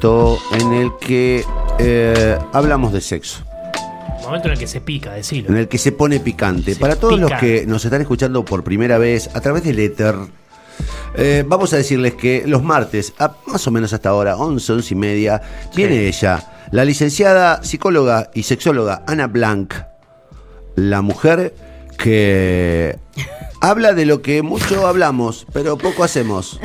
momento en el que eh, hablamos de sexo. Momento en el que se pica, decirlo. En el que se pone picante. Se Para todos los que nos están escuchando por primera vez a través del éter, eh, vamos a decirles que los martes, a más o menos hasta ahora, 11, 11 y media, viene ella, la licenciada psicóloga y sexóloga Ana Blanc, la mujer que habla de lo que mucho hablamos, pero poco hacemos.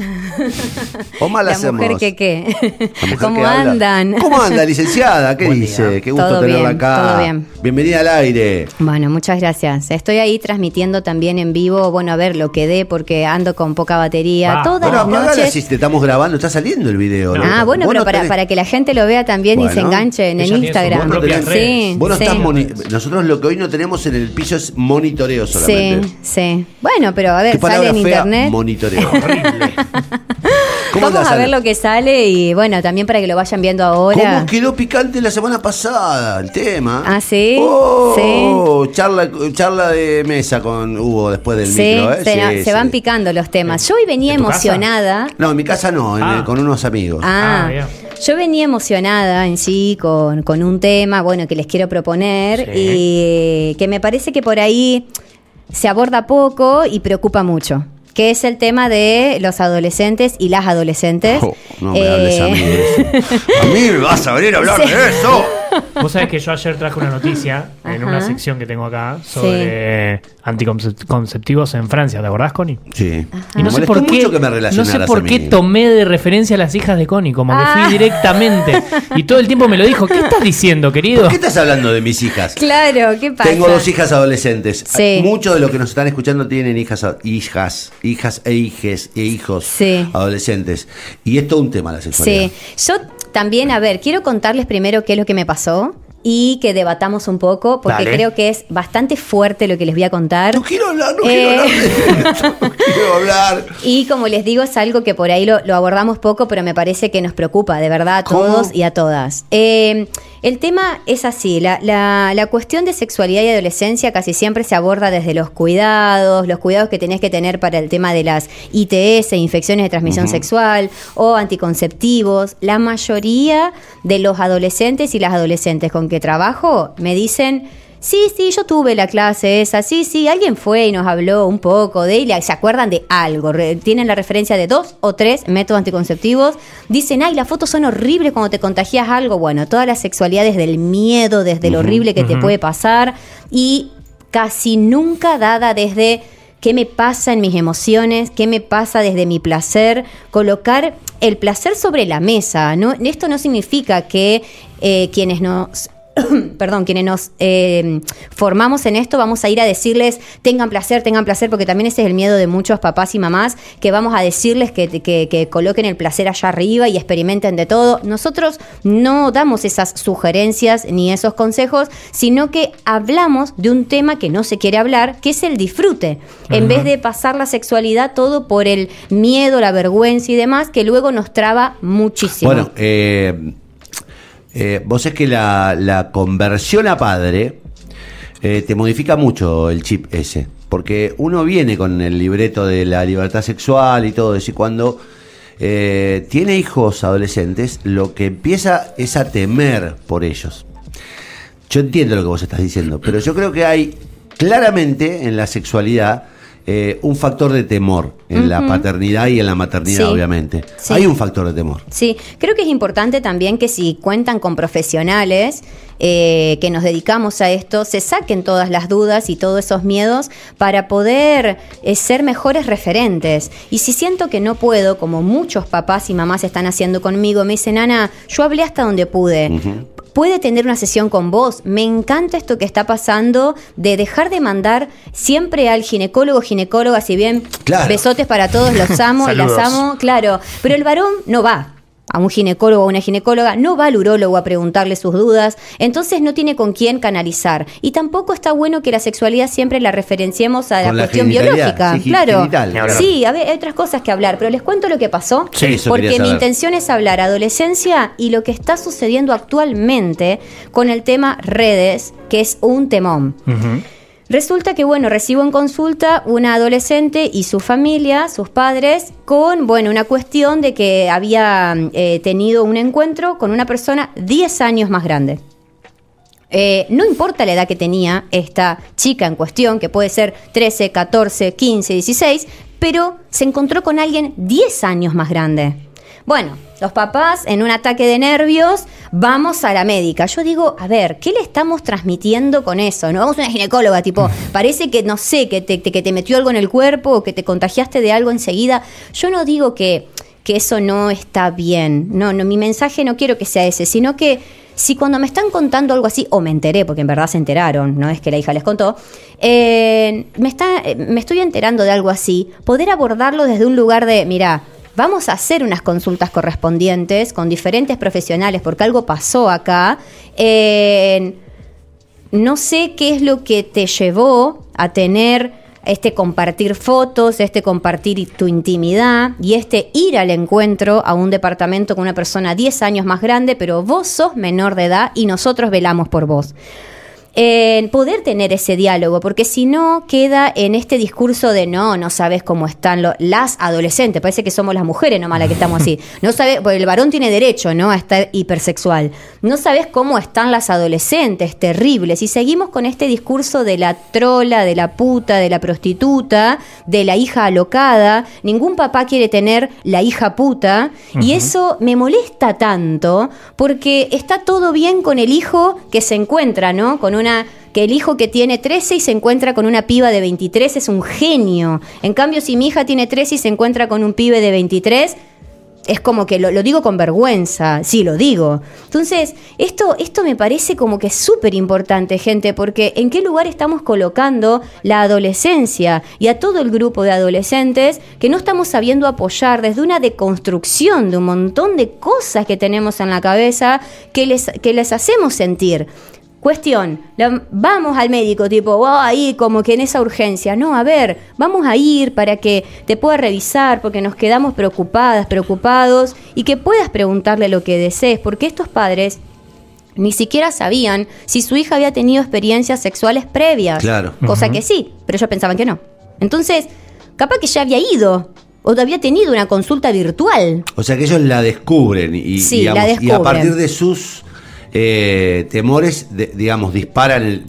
O mal La hacemos. mujer que qué. La mujer ¿Cómo que habla. andan? ¿Cómo anda, licenciada? ¿Qué Buen dice? día. Qué gusto Todo tenerla bien, acá. todo bien. Bienvenida al aire. Bueno, muchas gracias. Estoy ahí transmitiendo también en vivo, bueno, a ver lo que dé porque ando con poca batería. Va. Todas Bueno, las apagala noches. si te estamos grabando, está saliendo el video. ¿no? Ah, bueno, pero no para, tenés- para que la gente lo vea también y se enganche en el Instagram. Sí, Vos sí. estás moni- Nosotros lo que hoy no tenemos en el piso es monitoreo Sí, solamente. Sí. Bueno, pero a ¿Qué ver, sale en fea? internet. Monitoreo. Horrible. ¿Cómo Vamos a ver lo que sale y bueno, también para que lo vayan viendo ahora. ¿Cómo quedó picante la semana pasada el tema? Ah, ¿sí? Oh, Charla, charla de mesa con Hugo después del Sí, micro, ¿eh? se, Sí, se sí. van picando los temas. Yo hoy venía ¿En tu casa? emocionada. No, en mi casa no, en Ah. con unos amigos. Ah, Ah, yo venía emocionada en sí con, con un tema, bueno, que les quiero proponer Sí. y que me parece que por ahí se aborda poco y preocupa mucho. Que es el tema de los adolescentes y las adolescentes. Oh, no me Eh, hables a mí de eso. A mí me vas a venir a hablar Sí. de eso. Vos sabés que yo ayer traje una noticia en Ajá. una sección que tengo acá sobre anticonceptivos en Francia, ¿te acordás, Connie? Sí. Y no Me sé por qué, mucho que me no sé por qué tomé de referencia a las hijas de Connie, como que Ah. fui directamente. Y todo el tiempo me lo dijo. ¿Qué estás diciendo, querido? ¿Por qué estás hablando de mis hijas? Claro, ¿qué pasa? Tengo dos hijas adolescentes. Sí. Muchos de los que nos están escuchando tienen hijas, hijas, hijas e hijes e hijos Sí. adolescentes. Y es todo un tema la sexualidad. Sí, yo también, a ver, quiero contarles primero qué es lo que me pasó y que debatamos un poco, porque Dale. creo que es bastante fuerte lo que les voy a contar. No quiero hablar, no Eh. quiero hablar de esto, no quiero hablar. Y como les digo, es algo que por ahí lo, lo abordamos poco, pero me parece que nos preocupa, de verdad, a ¿Cómo? todos y a todas. Eh, el tema es así, la, la- la cuestión de sexualidad y adolescencia casi siempre se aborda desde los cuidados, los cuidados que tenés que tener para el tema de las ITS, infecciones de transmisión sexual, o anticonceptivos. La mayoría de los adolescentes y las adolescentes con que trabajo me dicen... Sí, sí, yo tuve la clase esa, sí, sí, alguien fue y nos habló un poco de ella, se acuerdan de algo, tienen la referencia de dos o tres métodos anticonceptivos, dicen, ay, las fotos son horribles cuando te contagias algo, bueno, todas las sexualidades del miedo, desde lo horrible que te puede pasar y casi nunca dada desde qué me pasa en mis emociones, qué me pasa desde mi placer, colocar el placer sobre la mesa. ¿no? Esto no significa que eh, quienes nos perdón, quienes nos eh, formamos en esto, vamos a ir a decirles, tengan placer, tengan placer, porque también ese es el miedo de muchos papás y mamás, que vamos a decirles que, que- que coloquen el placer allá arriba y experimenten de todo. Nosotros no damos esas sugerencias ni esos consejos, sino que hablamos de un tema que no se quiere hablar, que es el disfrute, en vez de pasar la sexualidad todo por el miedo, la vergüenza y demás, que luego nos traba muchísimo. Bueno, eh, eh, vos es que la, la conversión a padre eh, te modifica mucho el chip ese. Porque uno viene con el libreto de la libertad sexual y todo eso. Y cuando eh, tiene hijos adolescentes, lo que empieza es a temer por ellos. Yo entiendo lo que vos estás diciendo, pero yo creo que hay claramente en la sexualidad eh, un factor de temor en la paternidad y en la maternidad, Sí. obviamente. Sí. Hay un factor de temor. Sí, creo que es importante también que si cuentan con profesionales eh, que nos dedicamos a esto, se saquen todas las dudas y todos esos miedos para poder eh, ser mejores referentes. Y si siento que no puedo, como muchos papás y mamás están haciendo conmigo, me dicen, Ana, yo hablé hasta donde pude. Puede tener una sesión con vos. Me encanta esto que está pasando de dejar de mandar siempre al ginecólogo, ginecóloga, si bien Claro. besotes para todos, los amo y las amo, claro. Pero el varón no va a un ginecólogo o una ginecóloga, no va al urólogo a preguntarle sus dudas, entonces no tiene con quién canalizar. Y tampoco está bueno que la sexualidad siempre la referenciemos a la cuestión biológica. sí, claro. genital. Sí, a ver, hay otras cosas que hablar, pero les cuento lo que pasó. Sí, eso porque mi intención es hablar adolescencia y lo que está sucediendo actualmente con el tema redes, que es un temón. Resulta que, bueno, recibo en consulta una adolescente y su familia, sus padres, con, bueno, una cuestión de que había eh, tenido un encuentro con una persona 10 años más grande. Eh, no importa la edad que tenía esta chica en cuestión, que puede ser 13, 14, 15, 16, pero se encontró con alguien 10 años más grande. Bueno, los papás en un ataque de nervios, vamos a la médica. Yo digo, a ver, ¿qué le estamos transmitiendo con eso? No vamos a una ginecóloga, tipo, parece que, no sé, que te, que te metió algo en el cuerpo o que te contagiaste de algo enseguida. Yo no digo que, que eso no está bien. No, no, mi mensaje no quiero que sea ese, sino que si cuando me están contando algo así, o me enteré, porque en verdad se enteraron, no es que la hija les contó, eh, me, está, eh, me estoy enterando de algo así, poder abordarlo desde un lugar de, mira, vamos a hacer unas consultas correspondientes con diferentes profesionales, porque algo pasó acá. No sé qué es lo que te llevó a tener este compartir fotos, este compartir tu intimidad y este ir al encuentro a un departamento con una persona 10 años más grande, pero vos sos menor de edad y nosotros velamos por vos en poder tener ese diálogo, porque si no queda en este discurso de no, no sabes cómo están las adolescentes, parece que somos las mujeres nomás las que estamos así, no sabes, porque el varón tiene derecho, ¿no? a estar hipersexual, no sabes cómo están las adolescentes, terribles, y seguimos con este discurso de la trola, de la puta, de la prostituta, de la hija alocada, ningún papá quiere tener la hija puta, y eso me molesta tanto, porque está todo bien con el hijo que se encuentra, ¿no? Con que el hijo que tiene 13 y se encuentra con una piba de 23 es un genio. En cambio, si mi hija tiene 13 y se encuentra con un pibe de 23, es como que lo, digo con vergüenza, sí, lo digo. Entonces, esto, esto me parece como que es súper importante, gente, porque en qué lugar estamos colocando la adolescencia y a todo el grupo de adolescentes que no estamos sabiendo apoyar desde una deconstrucción de un montón de cosas que tenemos en la cabeza que les, que les hacemos sentir. Cuestión, vamos al médico, tipo, ahí como que en esa urgencia. No, a ver, vamos a ir para que te pueda revisar, porque nos quedamos preocupadas, preocupados, y que puedas preguntarle lo que desees, porque estos padres ni siquiera sabían si su hija había tenido experiencias sexuales previas. Claro. Cosa que sí, pero ellos pensaban que no. Entonces, capaz que ya había ido o había tenido una consulta virtual. O sea que ellos la descubren y, sí, la descubren. y a partir de sus eh, temores, digamos, disparan. El,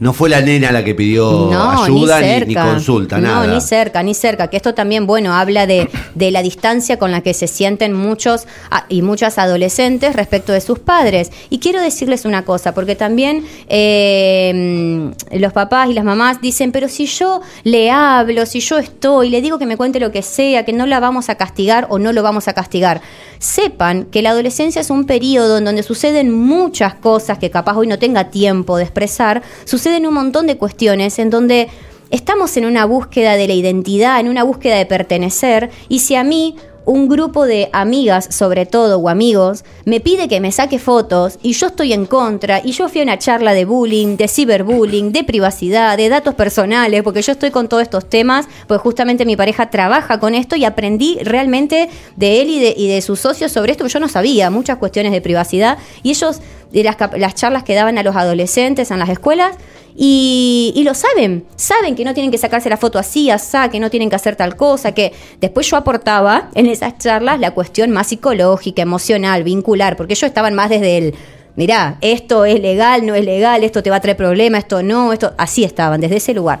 no fue la nena la que pidió ayuda ni, consulta, nada. No, ni cerca, ni cerca. Que esto también, bueno, habla de, de la distancia con la que se sienten muchos ah, y muchas adolescentes respecto de sus padres. Y quiero decirles una cosa, porque también eh, los papás y las mamás dicen, pero si yo le hablo, si yo estoy, le digo que me cuente lo que sea, que no la vamos a castigar o no lo vamos a castigar. Sepan que la adolescencia es un periodo en donde suceden muchas cosas que capaz hoy no tenga tiempo de expresar, suceden en un montón de cuestiones en donde estamos en una búsqueda de la identidad, en una búsqueda de pertenecer, y si a mí un grupo de amigas, sobre todo, o amigos, me pide que me saque fotos y yo estoy en contra y yo fui a una charla de bullying, de ciberbullying, de privacidad, de datos personales, porque yo estoy con todos estos temas, pues justamente mi pareja trabaja con esto y aprendí realmente de él y de, sus socios sobre esto, yo no sabía muchas cuestiones de privacidad y ellos, de las, las charlas que daban a los adolescentes en las escuelas, y, lo saben, saben que no tienen que sacarse la foto así, asá, que no tienen que hacer tal cosa, que después yo aportaba en esas charlas la cuestión más psicológica, emocional, vincular, porque ellos estaban más desde el, mirá, esto es legal, no es legal, esto te va a traer problemas, esto no, esto, así estaban, desde ese lugar.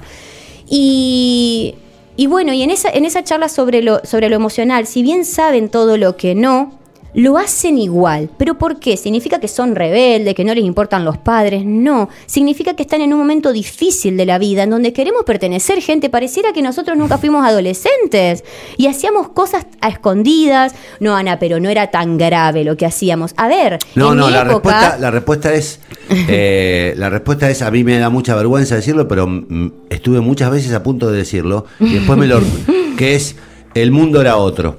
Y, y bueno, y en esa, en esa charla sobre lo, sobre lo emocional, si bien saben todo lo que no, lo hacen igual. ¿Pero por qué? ¿Significa que son rebeldes, que no les importan los padres? No. Significa que están en un momento difícil de la vida, en donde queremos pertenecer, gente. Pareciera que nosotros nunca fuimos adolescentes y hacíamos cosas a escondidas. No, Ana, pero no era tan grave lo que hacíamos. A ver. No, no, la, respuesta, la respuesta es. Eh, la respuesta es: a mí me da mucha vergüenza decirlo, pero estuve muchas veces a punto de decirlo. Y después me lo. que es: el mundo era otro.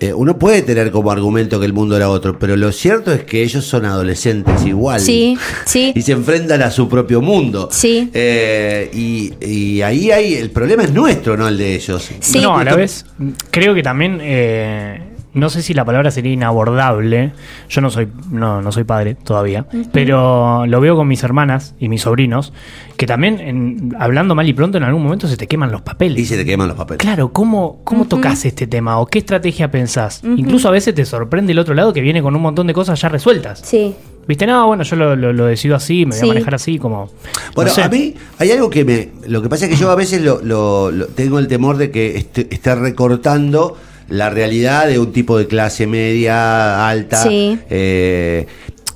Eh, uno puede tener como argumento que el mundo era otro, pero lo cierto es que ellos son adolescentes igual. Sí, sí. Y se enfrentan a su propio mundo. Sí. Eh, y, ahí hay. El problema es nuestro, no el de ellos. Sí. No, a la vez, creo que también. Eh, no sé si la palabra sería inabordable. Yo no soy, no, no soy padre todavía, pero lo veo con mis hermanas y mis sobrinos, que también, en- hablando mal y pronto, en algún momento se te queman los papeles. Y se te queman los papeles. Claro, ¿cómo, cómo tocas este tema o qué estrategia pensás? Incluso a veces te sorprende el otro lado que viene con un montón de cosas ya resueltas. Sí. Viste, no, bueno, yo lo, lo- lo decido así, me voy Sí. a manejar así, como. Bueno, no sé. a mí hay algo que me... Lo que pasa es que yo a veces lo, lo- lo- tengo el temor de que esté, esté recortando la realidad de un tipo de clase media, alta, Sí. eh,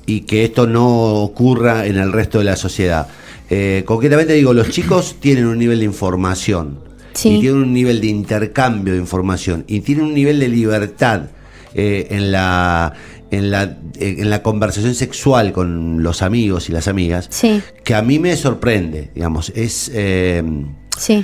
y que esto no ocurra en el resto de la sociedad. Eh, concretamente digo, los chicos tienen un nivel de información Sí. y tienen un nivel de intercambio de información y tienen un nivel de libertad eh, en la en la eh, en la conversación sexual con los amigos y las amigas Sí. que a mí me sorprende digamos es eh, Sí.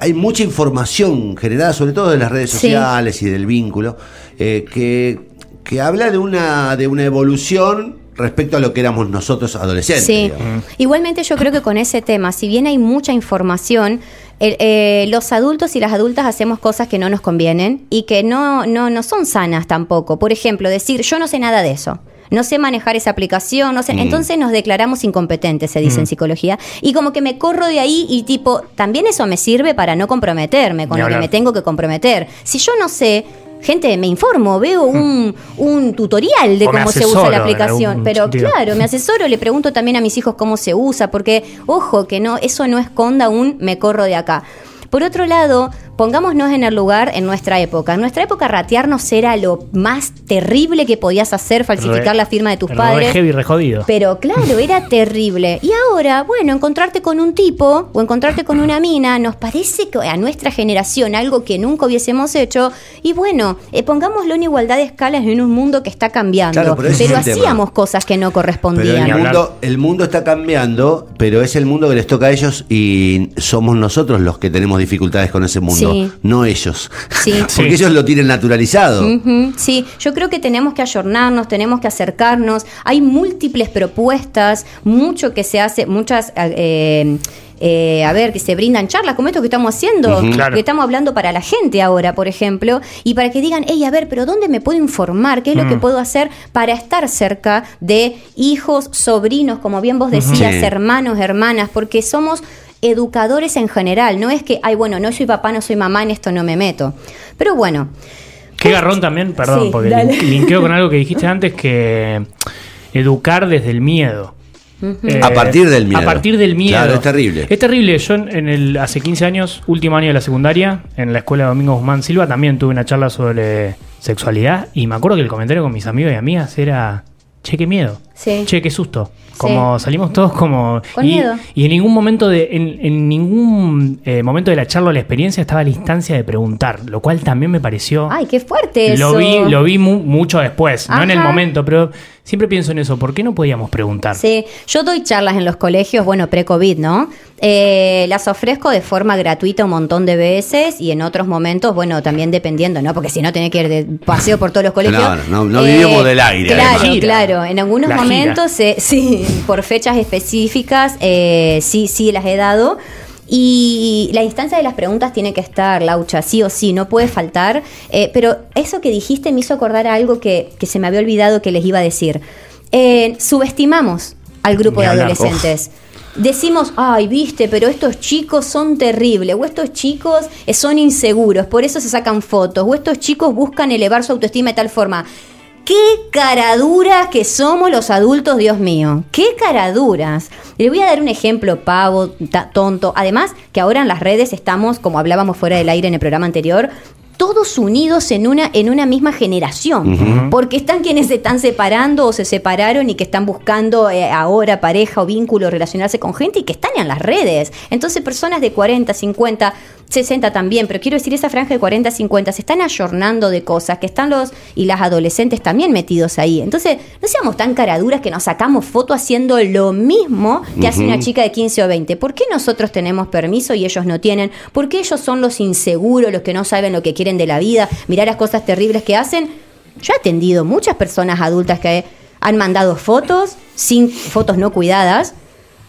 Hay mucha información generada sobre todo de las redes Sí. sociales y del vínculo eh, que, que habla de una de una evolución respecto a lo que éramos nosotros adolescentes Sí, digamos. igualmente yo creo que con ese tema, si bien hay mucha información, el- eh, los adultos y las adultas hacemos cosas que no nos convienen y que no, no, no son sanas tampoco. Por ejemplo, decir, yo no sé nada de eso. No sé manejar esa aplicación, no sé. Entonces nos declaramos incompetentes, se dice en psicología. Y como que me corro de ahí y tipo, también eso me sirve para no comprometerme con Ni lo que me tengo que comprometer. Si yo no sé, gente, me informo, veo un, un tutorial de O cómo se usa la aplicación. Pero sentido. claro, me asesoro, le pregunto también a mis hijos cómo se usa, porque, ojo, que no, eso no esconda un me corro de acá. Por otro lado, pongámonos en el lugar en nuestra época. En nuestra época ratearnos era lo más terrible que podías hacer, falsificar Re- la firma de tus re padres. heavy, re jodido. Pero claro, era terrible. Y ahora, bueno, encontrarte con un tipo o encontrarte con una mina nos parece que a nuestra generación algo que nunca hubiésemos hecho. Y bueno, eh, pongámoslo en igualdad de escalas en un mundo que está cambiando. Claro, pero ese es el tema. hacíamos cosas que no Pero correspondían. el hablar. mundo, el mundo está cambiando, pero es el mundo que les toca a ellos y somos nosotros los que tenemos dificultades con ese mundo, Sí. No ellos. Sí. Porque Sí. ellos lo tienen naturalizado. Sí, yo creo que tenemos que ayornarnos, tenemos que acercarnos. Hay múltiples propuestas, mucho que se hace, muchas, eh, eh, a ver, que se brindan charlas como esto que estamos haciendo. Claro. que estamos hablando para la gente ahora, por ejemplo, y para que digan, hey, a ver, pero ¿dónde me puedo informar? ¿Qué es lo que puedo hacer para estar cerca de hijos, sobrinos, como bien vos decías, Sí. hermanos, hermanas? Porque somos educadores en general, no es que, ay, bueno, no soy papá, no soy mamá, en esto no me meto. Pero bueno. Qué garrón también, perdón, Sí, porque dale. linkeo con algo que dijiste antes, que educar desde el miedo. Eh, A partir del miedo. A partir del miedo. Claro, es terrible. Es terrible. Yo en en el, hace 15 años, último año de la secundaria, en la escuela de Domingo Guzmán Silva, también tuve una charla sobre sexualidad y me acuerdo que el comentario con mis amigos y amigas era, che, qué miedo. Sí. Che, qué susto. Como salimos todos como... Con y, miedo. y en ningún momento de en, en ningún eh, momento de la charla o la experiencia estaba la instancia de preguntar, lo cual también me pareció... Ay, qué fuerte eso. Lo vi, lo vi mu- mucho después, no en el momento, pero siempre pienso en eso. ¿Por qué no podíamos preguntar? Sí, yo doy charlas en los colegios, bueno, pre-COVID, ¿no? Eh, las ofrezco de forma gratuita un montón de veces y en otros momentos, bueno, también dependiendo, ¿no? Porque si no, tenés que ir de paseo por todos los colegios. Claro, no- no vivimos del aire, Claro, además. Claro. En algunos La momentos, eh, sí, por fechas específicas, eh, sí, sí las he dado. Y la instancia de las preguntas tiene que estar, Laucha, sí o sí, no puede faltar. Eh, pero eso que dijiste me hizo acordar a algo que, que se me había olvidado que les iba a decir. Eh, subestimamos al grupo de adolescentes. Decimos, ay, viste, pero estos chicos son terribles, o estos chicos son inseguros, por eso se sacan fotos, o estos chicos buscan elevar su autoestima de tal forma. ¡Qué caraduras que somos los adultos, Dios mío! ¡Qué caraduras! Le voy a dar un ejemplo pavo, tonto. Además, que ahora en las redes estamos, como hablábamos fuera del aire en el programa anterior, todos unidos en una, en una misma generación. Porque están quienes se están separando o se separaron y que están buscando eh, ahora pareja o vínculo, relacionarse con gente y que están en las redes. Entonces, personas de 40, 50, 60 también, pero quiero decir, esa franja de 40, 50 se están ayornando de cosas que están los y las adolescentes también metidos ahí. Entonces, no seamos tan caraduras que nos sacamos foto haciendo lo mismo que hace una chica de 15 o 20. ¿Por qué nosotros tenemos permiso y ellos no tienen? ¿Por qué ellos son los inseguros, los que no saben lo que quieren de la vida? Mirar las cosas terribles que hacen. Yo he atendido muchas personas adultas que han mandado fotos, sin fotos no cuidadas,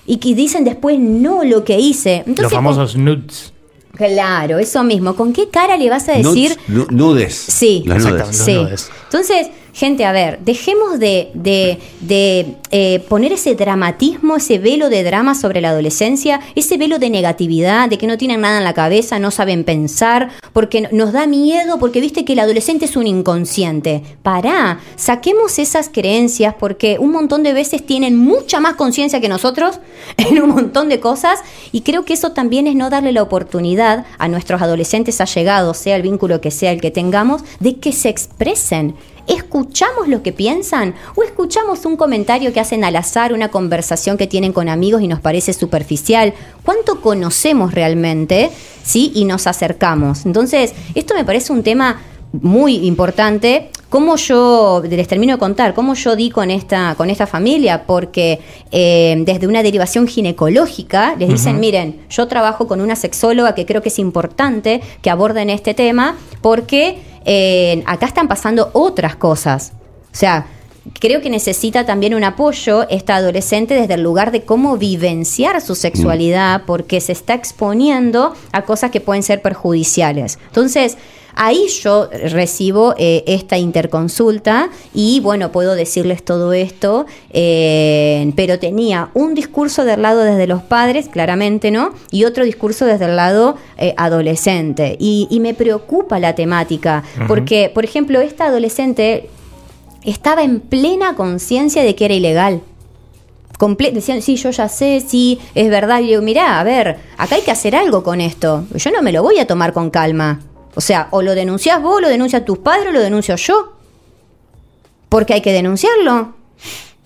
y que dicen después no lo que hice. Los famosos nudes. Claro, eso mismo. ¿Con qué cara le vas a decir? nu- nudes. Sí, Las nudes. Exactamente. Sí. Entonces, gente, a ver, dejemos de, de- de, eh, poner ese dramatismo, ese velo de drama sobre la adolescencia, ese velo de negatividad, de que no tienen nada en la cabeza, no saben pensar, porque nos da miedo, porque viste que el adolescente es un inconsciente. Pará, saquemos esas creencias porque un montón de veces tienen mucha más conciencia que nosotros en un montón de cosas y creo que eso también es no darle la oportunidad a nuestros adolescentes allegados, sea el vínculo que sea el que tengamos, de que se expresen. ¿Escuchamos lo que piensan? ¿O escuchamos un comentario que hacen al azar, una conversación que tienen con amigos y nos parece superficial? ¿Cuánto conocemos realmente? ¿Sí? Y nos acercamos. Entonces, esto me parece un tema muy importante. ¿Cómo yo, les termino de contar, cómo yo di con esta, con esta familia? Porque eh, desde una derivación ginecológica les dicen, miren, yo trabajo con una sexóloga que creo que es importante que aborden este tema porque eh, acá están pasando otras cosas. O sea, creo que necesita también un apoyo esta adolescente desde el lugar de cómo vivenciar su sexualidad, porque se está exponiendo a cosas que pueden ser perjudiciales. Entonces, ahí yo recibo eh, esta interconsulta y bueno, puedo decirles todo esto, eh, pero tenía un discurso del lado desde los padres, claramente, ¿no? Y otro discurso desde el lado eh, adolescente. Y, y me preocupa la temática, porque, por ejemplo, esta adolescente estaba en plena conciencia de que era ilegal. Decían, sí, yo ya sé, sí, es verdad. Y yo digo, mirá, a ver, acá hay que hacer algo con esto. Yo no me lo voy a tomar con calma. O sea, o lo denuncias vos, lo denuncias tus padres, o lo denuncio yo. Porque hay que denunciarlo.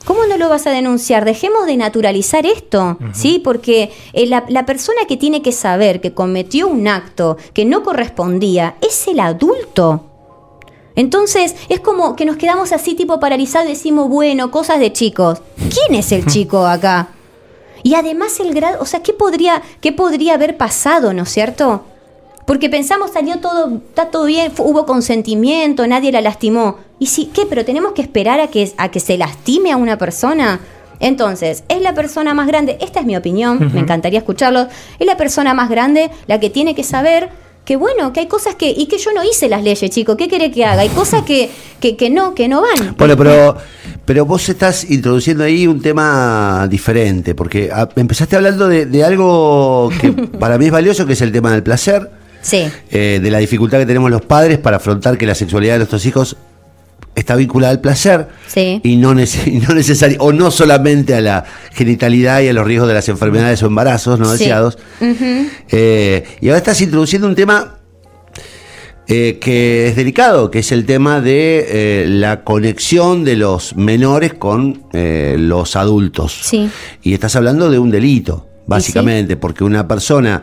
¿Cómo no lo vas a denunciar? Dejemos de naturalizar esto, ¿sí? Porque eh, la, la persona que tiene que saber que cometió un acto que no correspondía es el adulto. Entonces, es como que nos quedamos así tipo paralizados y decimos, bueno, cosas de chicos. ¿Quién es el chico acá? Y además el grado, o sea, ¿qué podría, qué podría haber pasado, no es cierto? Porque pensamos, salió todo, está todo bien, hubo consentimiento, nadie la lastimó. ¿Y sí qué? ¿Pero tenemos que esperar a que, a que se lastime a una persona? Entonces, es la persona más grande, esta es mi opinión, me encantaría escucharlo, es la persona más grande la que tiene que saber que bueno, que hay cosas que, y que yo no hice las leyes, chico, ¿qué quiere que haga? Hay cosas que, que, que no, que no van. Bueno, pero, pero vos estás introduciendo ahí un tema diferente, porque ah, empezaste hablando de, de algo que para mí es valioso, que es el tema del placer, Sí, eh, de la dificultad que tenemos los padres para afrontar que la sexualidad de nuestros hijos está vinculada al placer Sí. y no, nece- y no necesario o no solamente a la genitalidad y a los riesgos de las enfermedades o embarazos no Sí. deseados. Eh, y ahora estás introduciendo un tema eh, que es delicado, que es el tema de eh, la conexión de los menores con los adultos. Sí. Y estás hablando de un delito, básicamente, porque una persona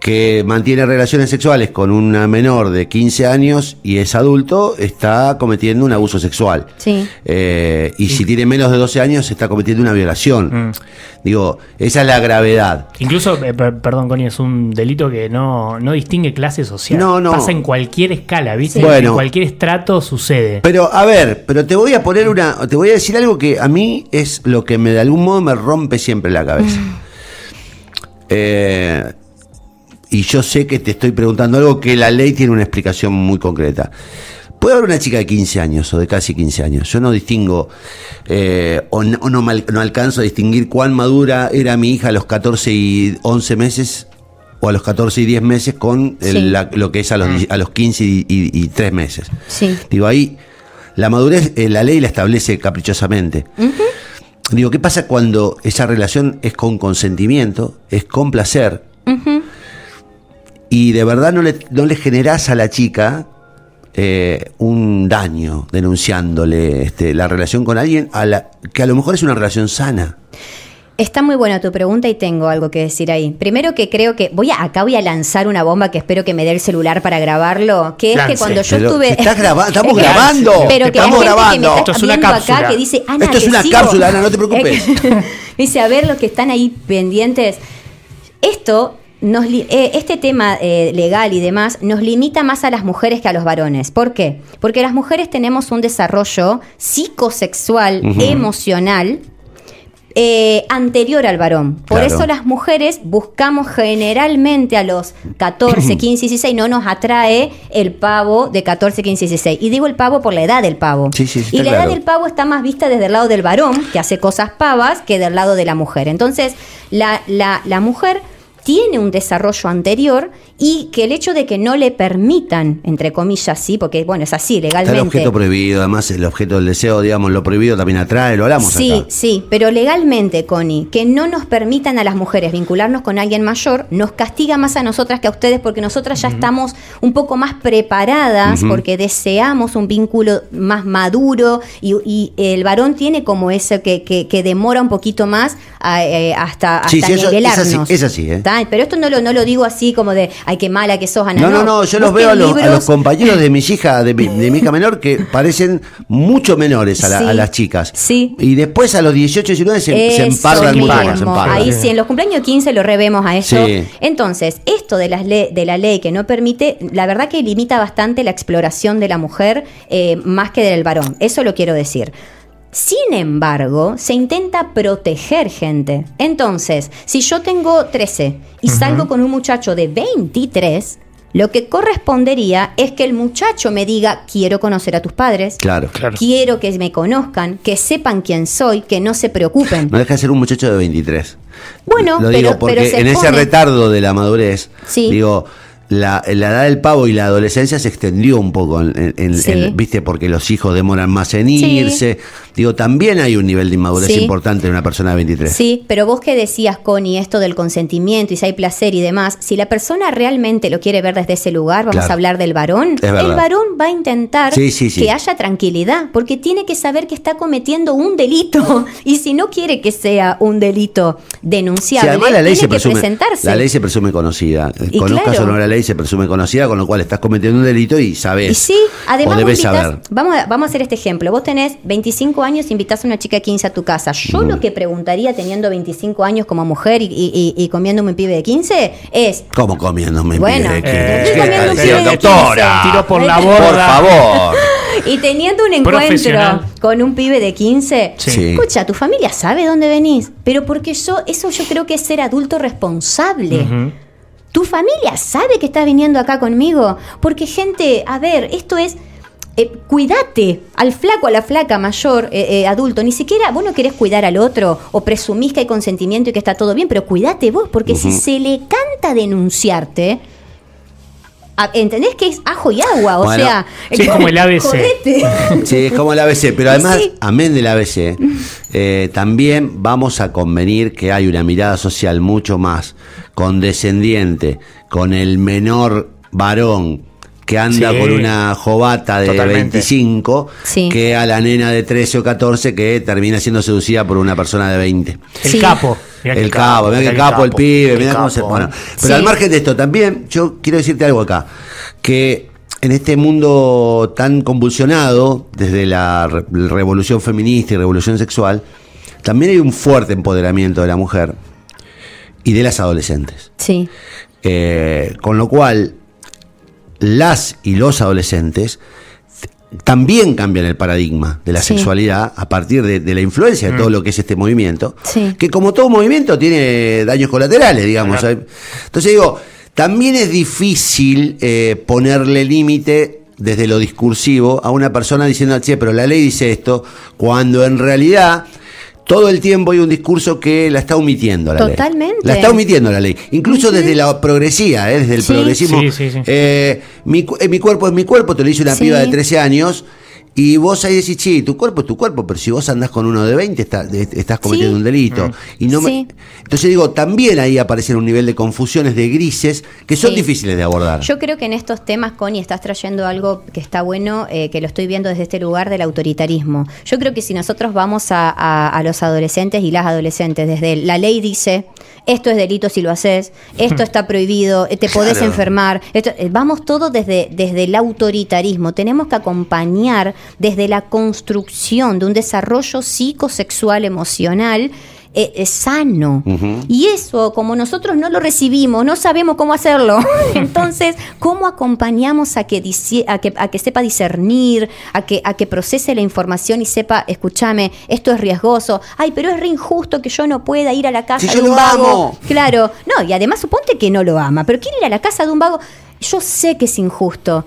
que mantiene relaciones sexuales con una menor de 15 años y es adulto, está cometiendo un abuso sexual. Sí. Eh, y si tiene menos de 12 años, está cometiendo una violación. Mm. Digo, esa es la gravedad. Incluso, eh, per- perdón, Connie, es un delito que no, no distingue clase social. No, no. Pasa en cualquier escala, ¿viste? Sí. Bueno. En cualquier estrato sucede. Pero, a ver, pero te voy a poner una. Te voy a decir algo que a mí es lo que me de algún modo me rompe siempre la cabeza. Eh, y yo sé que te estoy preguntando algo que la ley tiene una explicación muy concreta. Puede haber una chica de 15 años o de casi 15 años. Yo no distingo eh, o, no, o no no alcanzo a distinguir cuán madura era mi hija a los 14 y 11 meses o a los 14 y 10 meses con el- Sí. la- lo que es a los, die- a los 15 y, y- y 3 meses. Sí. Digo, ahí la madurez, eh, la ley la establece caprichosamente. Digo, ¿qué pasa cuando esa relación es con consentimiento, es con placer? Y de verdad no le, no le generás a la chica eh, un daño denunciándole este, la relación con alguien a la, que a lo mejor es una relación sana. Está muy buena tu pregunta y tengo algo que decir ahí. Primero que creo que voy a acá voy a lanzar una bomba que espero que me dé el celular para grabarlo, que es Lance. que cuando yo estuve si estás graba- estamos Es que- grabando, pero que estamos que grabando. está Esto es una cápsula. acá que dice, Ana, Esto es ¿te una sigo?". cápsula, Ana, no te preocupes. dice, a ver los que están ahí pendientes. Esto nos eh, este tema eh, legal y demás nos limita más a las mujeres que a los varones. ¿Por qué? Porque las mujeres tenemos un desarrollo psicosexual, emocional, eh, anterior al varón. Por Claro. eso las mujeres buscamos generalmente a los 14, 15, 16, no nos atrae el pavo de 14, 15, 16. Y digo el pavo por la edad del pavo. Sí, sí, sí, y la edad del pavo está más vista desde el lado del varón, que hace cosas pavas, que del lado de la mujer. Entonces, la, la, la mujer tiene un desarrollo anterior y que el hecho de que no le permitan, entre comillas, sí, porque bueno, es así Está legalmente. el objeto prohibido, además el objeto del deseo, digamos, lo prohibido también atrae, lo hablamos Sí, acá. sí, pero legalmente, Connie, que no nos permitan a las mujeres vincularnos con alguien mayor, nos castiga más a nosotras que a ustedes porque nosotras ya estamos un poco más preparadas, porque deseamos un vínculo más maduro y, y el varón tiene como ese que, que- que demora un poquito más a, eh, hasta, hasta Sí, sí, eso- es así, es así, ¿eh? Pero esto no lo, no lo digo así como de, ay, qué mala que sos, Ana. No, no, no, yo los veo a los, a los compañeros de mis hijas, de mi, de mi hija menor, que parecen mucho menores a, la- Sí, a las chicas. sí. Y después a los 18, 19 se, se Eso empardan mucho más. se empardan. Ahí sí, en los cumpleaños 15 lo revemos a esto. Sí. Entonces, esto de, las le- de la ley que no permite, la verdad que limita bastante la exploración de la mujer eh, más que del varón. Eso lo quiero decir. Sin embargo, se intenta proteger gente. Entonces, si yo tengo 13 y salgo con un muchacho de 23, lo que correspondería es que el muchacho me diga, quiero conocer a tus padres, Claro. Claro. quiero que me conozcan, que sepan quién soy, que no se preocupen. No deja de ser un muchacho de 23. Bueno, Lo pero- digo porque pero se en ese retardo de la madurez, Sí. digo, la, la edad del pavo y la adolescencia se extendió un poco, en, en- en- Sí. en- ¿viste? Porque los hijos demoran más en Sí. irse. Digo, también hay un nivel de inmadurez Sí. importante en una persona de 23. Sí, pero vos que decías, Connie, esto del consentimiento y si hay placer y demás, si la persona realmente lo quiere ver desde ese lugar, vamos Claro. a hablar del varón, el varón va a intentar que haya tranquilidad, porque tiene que saber que está cometiendo un delito y si no quiere que sea un delito Sí, denunciable, además la ley tiene se que presume, presentarse. la ley se presume conocida. Conozcas claro. o no la ley se presume conocida, con lo cual estás cometiendo un delito y sabes. Y sí, además o debes invitás- saber. Vamos a, vamos a hacer este ejemplo. Vos tenés 25 años, invitás a una chica de 15 a tu casa. Yo lo que preguntaría teniendo 25 años como mujer y, y, y, y comiéndome un pibe de 15 es, ¿Cómo comiéndome? Bueno, pide? ¿Qué- eh, qué estoy comiendo un pibe de doctora? 15. Tiro por la Por borda. Por favor. y teniendo un encuentro con un pibe de 15, Sí. escucha, tu familia sabe dónde venís, pero porque yo, eso yo creo que es ser adulto responsable. Ujú. ¿Tu familia sabe que estás viniendo acá conmigo? Porque gente, a ver, esto es... eh, cuídate al flaco, a la flaca mayor, eh, eh, adulto. Ni siquiera vos no querés cuidar al otro o presumís que hay consentimiento y que está todo bien, pero cuídate vos, porque si se le canta denunciarte, ¿entendés que es ajo y agua? O Bueno, sea, sí, es como el ABC. jodete. Sí, es como el ABC, pero además, Sí. amén del ABC, eh, también vamos a convenir que hay una mirada social mucho más condescendiente con el menor varón que anda Sí. con una jovata de Totalmente. 25 Sí. que a la nena de 13 o 14 que termina siendo seducida por una persona de 20. El Sí. capo. Mirá el capo, mira mirá qué capo, el pibe, mira cómo se bueno. Pero Sí. al margen de esto, también yo quiero decirte algo acá, que en este mundo tan convulsionado, desde la re- revolución feminista y revolución sexual, también hay un fuerte empoderamiento de la mujer y de las adolescentes. Sí, Eh, con lo cual, las y los adolescentes también cambian el paradigma de la Sí. sexualidad a partir de, de la influencia de todo lo que es este movimiento, Sí. que como todo movimiento tiene daños colaterales, digamos. Claro. Entonces digo, también es difícil eh, ponerle límite desde lo discursivo a una persona diciendo, che, pero la ley dice esto, cuando en realidad todo el tiempo hay un discurso que la está omitiendo la ley. Totalmente. La está omitiendo la ley. Incluso desde la progresía, ¿eh? desde el Sí. progresismo. Sí, sí, sí. Eh, mi, cu- eh, mi cuerpo es mi cuerpo, te lo dice una Sí. piba de 13 años. Y vos ahí decís, sí, tu cuerpo es tu cuerpo, pero si vos andás con uno de 20, está- de- estás cometiendo Sí. un delito. Y no me-. Entonces digo, también ahí aparecen un nivel de confusiones, de grises, que son Sí. difíciles de abordar. Yo creo que en estos temas, Connie, estás trayendo algo que está bueno, eh, que lo estoy viendo desde este lugar del autoritarismo. Yo creo que si nosotros vamos a, a- a los adolescentes y las adolescentes, desde la ley dice, esto es delito si lo haces, esto está prohibido, eh, te podés Claro. enfermar, esto- eh, vamos todo desde, desde el autoritarismo. Tenemos que acompañar desde la construcción de un desarrollo psicosexual emocional eh, es sano. Y eso, como nosotros no lo recibimos, no sabemos cómo hacerlo. Entonces, ¿cómo acompañamos a que, a que, a que sepa discernir, a que, a que procese la información y sepa, escúchame, esto es riesgoso? Ay, pero es re injusto que yo no pueda ir a la casa Si de un vago. amo. Claro, no, y además suponte que no lo ama, pero quiere ir a la casa de un vago. Yo sé que es injusto.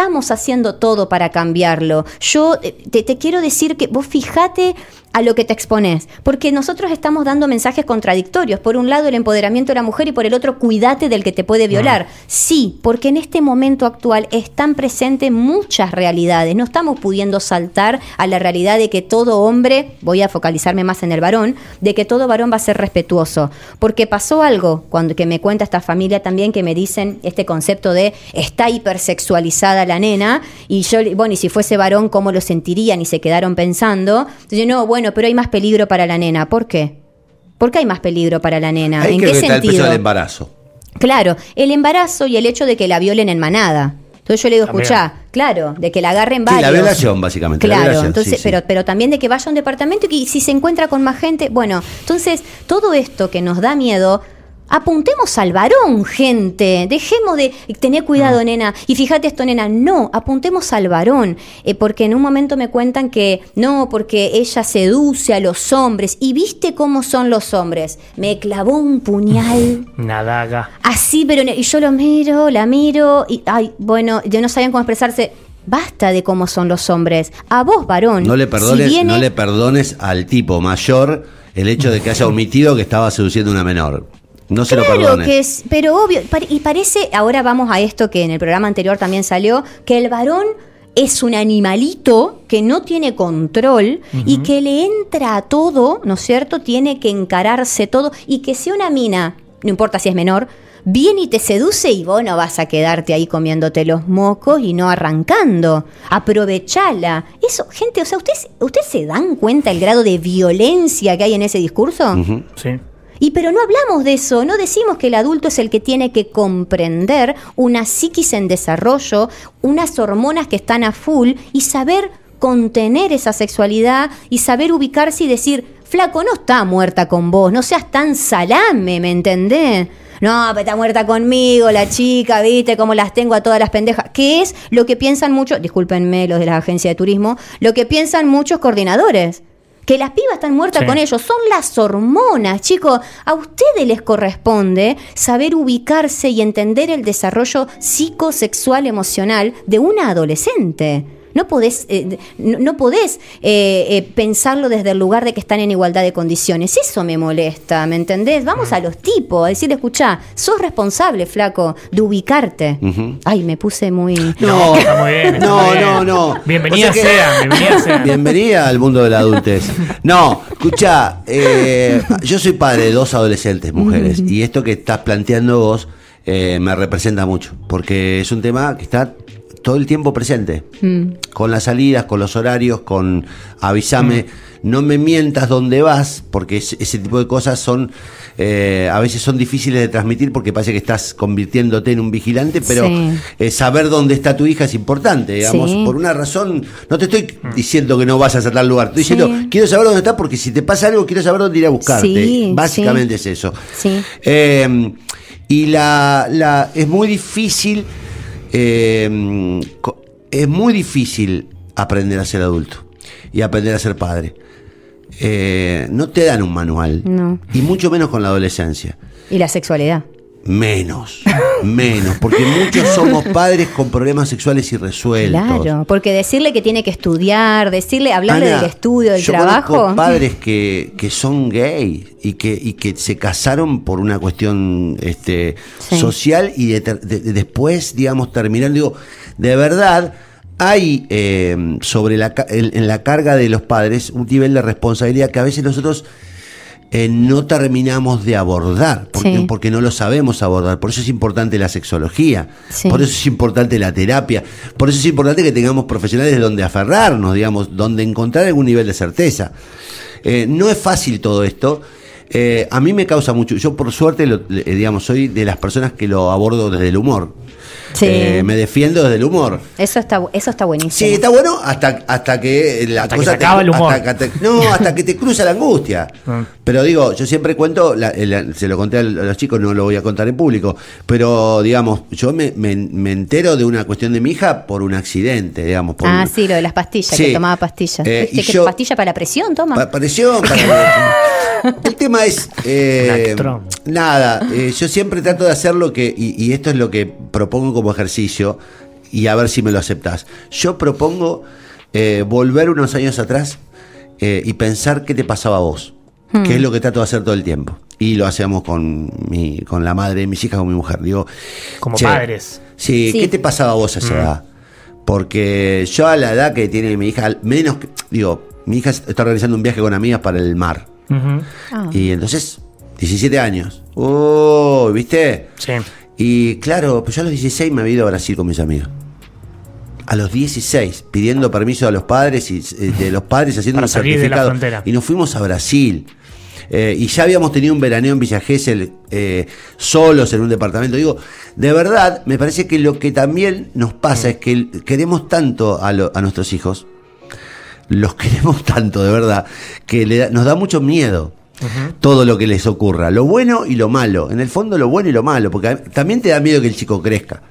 Estamos haciendo todo para cambiarlo. Yo eh, te, te quiero decir que vos fijate a lo que te expones, porque nosotros estamos dando mensajes contradictorios. Por un lado, el empoderamiento de la mujer y por el otro, cuídate del que te puede violar. Sí, porque en este momento actual están presentes muchas realidades. No estamos pudiendo saltar a la realidad de que todo hombre, voy a focalizarme más en el varón, de que todo varón va a ser respetuoso. Porque pasó algo, cuando que me cuenta esta familia también, que me dicen este concepto de está hipersexualizada la nena, y yo, bueno, y si fuese varón, ¿cómo lo sentirían? Y se quedaron pensando. Entonces, yo, no, bueno, pero hay más peligro para la nena. ¿Por qué? ¿Por qué hay más peligro para la nena? Ahí ¿En qué está el peso sentido? del embarazo. Claro, el embarazo y el hecho de que la violen en manada. Entonces yo le digo, escuchá, claro, de que la agarren Sí, varios. la violación, básicamente. la Claro, violación, entonces, sí, sí. pero, pero también de que vaya a un departamento y que si se encuentra con más gente, bueno, entonces todo esto que nos da miedo, apuntemos al varón, gente, dejemos de tener Mm. cuidado, nena, y fíjate esto, nena, no, apuntemos al varón, eh, porque en un momento me cuentan que no, porque ella seduce a los hombres, y viste cómo son los hombres, me clavó un puñal. Una daga. Así, pero y yo lo miro, la miro y ay, bueno, yo no sabían cómo expresarse. Basta de cómo son los hombres. A vos, varón. No le perdones, si viene- no le perdones al tipo mayor el hecho de que haya omitido que estaba seduciendo a una menor. No se lo Claro perdones. que es, pero obvio, y parece, ahora vamos a esto que en el programa anterior también salió, que el varón es un animalito que no tiene control y que le entra a todo, ¿no es cierto? Tiene que encararse todo y que si una mina, no importa si es menor, viene y te seduce y vos no vas a quedarte ahí comiéndote los mocos y no arrancando. Aprovechala. Eso, gente, o sea, ¿ustedes, ¿ustedes se dan cuenta el grado de violencia que hay en ese discurso? Sí. Y pero no hablamos de eso, no decimos que el adulto es el que tiene que comprender una psiquis en desarrollo, unas hormonas que están a full y saber contener esa sexualidad y saber ubicarse y decir, flaco, no está muerta con vos, no seas tan salame, ¿me entendés? No, pero está muerta conmigo, la chica, viste cómo las tengo a todas las pendejas. ¿Qué es lo que piensan muchos, discúlpenme los de la agencia de turismo, lo que piensan muchos coordinadores? Que las pibas están muertas Sí. con ellos, son las hormonas, chicos. A ustedes les corresponde saber ubicarse y entender el desarrollo psicosexual emocional de una adolescente. No podés, eh, no, no podés eh, eh, pensarlo desde el lugar de que están en igualdad de condiciones. Eso me molesta, ¿me entendés? Vamos a los tipos, a decirle, escuchá, sos responsable, flaco, de ubicarte. Ay, me puse muy... No, Está muy bien, está no, muy bien. no, no. Bienvenida O sea que- sea, bienvenida sea. Bienvenida al mundo de la adultez. No, escucha, eh, yo soy padre de dos adolescentes mujeres y esto que estás planteando vos eh, me representa mucho porque es un tema que está todo el tiempo presente. Con las salidas, con los horarios, con avísame, no me mientas dónde vas, porque es- ese tipo de cosas son eh, a veces son difíciles de transmitir porque parece que estás convirtiéndote en un vigilante, pero Sí. eh, saber dónde está tu hija es importante, digamos, Sí. por una razón. No te estoy diciendo que no vas a tal lugar, estoy Sí. diciendo quiero saber dónde está porque si te pasa algo quiero saber dónde ir a buscarte. Sí, Básicamente sí. es eso. Sí. Eh, y la, la es muy difícil, eh, es muy difícil aprender a ser adulto y aprender a ser padre. Eh, no te dan un manual No. y mucho menos con la adolescencia. Y la sexualidad. Menos, menos, porque muchos somos padres con problemas sexuales irresueltos. Claro, porque decirle que tiene que estudiar, decirle, hablarle Ana, del estudio, del yo trabajo. conozco padres que, que son gay y que, y que se casaron por una cuestión este, Sí. social y de- de- de- después, digamos, terminaron. Digo, de verdad, hay eh, sobre la, en, en la carga de los padres un nivel de responsabilidad que a veces nosotros eh, no terminamos de abordar, porque, Sí. porque no lo sabemos abordar. Por eso es importante la sexología, Sí. por eso es importante la terapia, por eso es importante que tengamos profesionales donde aferrarnos, digamos, donde encontrar algún nivel de certeza. Eh, no es fácil todo esto. Eh, a mí me causa mucho. Yo, por suerte, lo- digamos, soy de las personas que lo abordo desde el humor. Sí. Eh, me defiendo desde el humor. Eso está, eso está buenísimo. Sí, está bueno hasta, hasta que la Hasta que cosa se acaba el humor. hasta que no, hasta que te cruza la angustia. Ah. Pero digo, yo siempre cuento, la- la- se lo conté a los chicos, no lo voy a contar en público, pero digamos, yo me, me- me entero de una cuestión de mi hija por un accidente, digamos. Por Ah, un- sí, lo de las pastillas, Sí. que tomaba pastillas. Eh, ¿Viste y que yo- pastilla para la presión toma? Pa- Pareció. para- el tema es. eh, nada, eh, yo siempre trato de hacer lo que. Y, y esto es lo que propongo como ejercicio. Y a ver si me lo aceptás. Yo propongo eh, volver unos años atrás eh, y pensar qué te pasaba a vos. Hmm. Que es lo que trato de hacer todo el tiempo. Y lo hacemos con mi, con la madre de mis hijas, con mi mujer. Digo, Como che, padres. Sí, Sí. ¿qué te pasaba a vos a esa edad? Porque yo a la edad que tiene mi hija, menos que, digo, mi hija está organizando un viaje con amigas para el mar. Ah. Y entonces, 17 años. Oh, ¿viste? Sí. Y claro, pues yo a los 16 me había ido a Brasil con mis amigos. A los 16, pidiendo permiso a los padres y eh, de los padres haciendo un certificado. Y nos fuimos a Brasil. Eh, y ya habíamos tenido un veraneo en Villa Gesell eh, solos en un departamento. Digo, de verdad, me parece que lo que también nos pasa Mm. es que queremos tanto a, lo- a nuestros hijos, los queremos tanto, de verdad, que le da- nos da mucho miedo todo lo que les ocurra, lo bueno y lo malo. En el fondo, lo bueno y lo malo, porque también te da miedo que el chico crezca.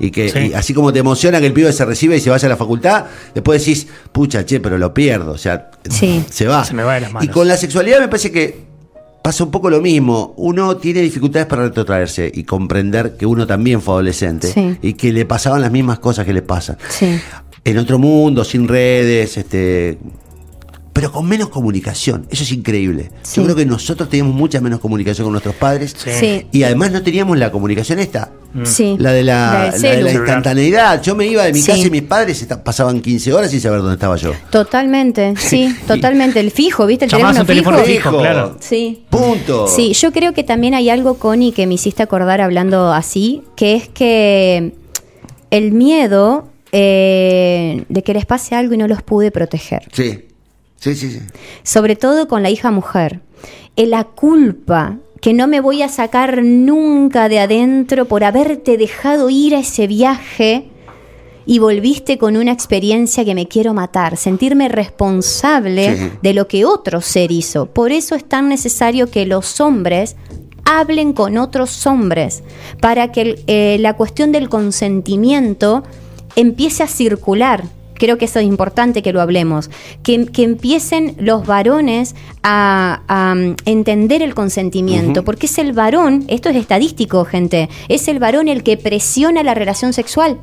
Y que Sí. y así como te emociona que el pibe se reciba y se vaya a la facultad, después decís, pucha, che, pero lo pierdo. O sea, Sí. se va. Se me va de las manos. Y con la sexualidad me parece que pasa un poco lo mismo. Uno tiene dificultades para retrotraerse y comprender que uno también fue adolescente Sí. y que le pasaban las mismas cosas que le pasan. Sí. En otro mundo, sin redes, este pero con menos comunicación. Eso es increíble. Sí. Yo creo que nosotros teníamos mucha menos comunicación con nuestros padres Sí. Y además no teníamos la comunicación esta. Sí. La de la, de la instantaneidad. Yo me iba de mi Sí. casa y mis padres pasaban 15 horas sin saber dónde estaba yo. Totalmente, sí, totalmente. El fijo, ¿viste? El teléfono un fijo. teléfono fijo, claro. Sí. Punto. Sí, yo creo que también hay algo, Connie, que me hiciste acordar hablando así, que es que el miedo eh, de que les pase algo y no los pude proteger. Sí. Sí, sí, sí. sobre todo con la hija mujer. La culpa que no me voy a sacar nunca de adentro por haberte dejado ir a ese viaje y volviste con una experiencia que me quiero matar, sentirme responsable Sí. de lo que otro ser hizo. Por eso es tan necesario que los hombres hablen con otros hombres, para que eh, la cuestión del consentimiento empiece a circular. Creo que eso es importante que lo hablemos. Que, que empiecen los varones a, a, mm, entender el consentimiento, porque es el varón, esto es estadístico, gente, es el varón el que presiona la relación sexual.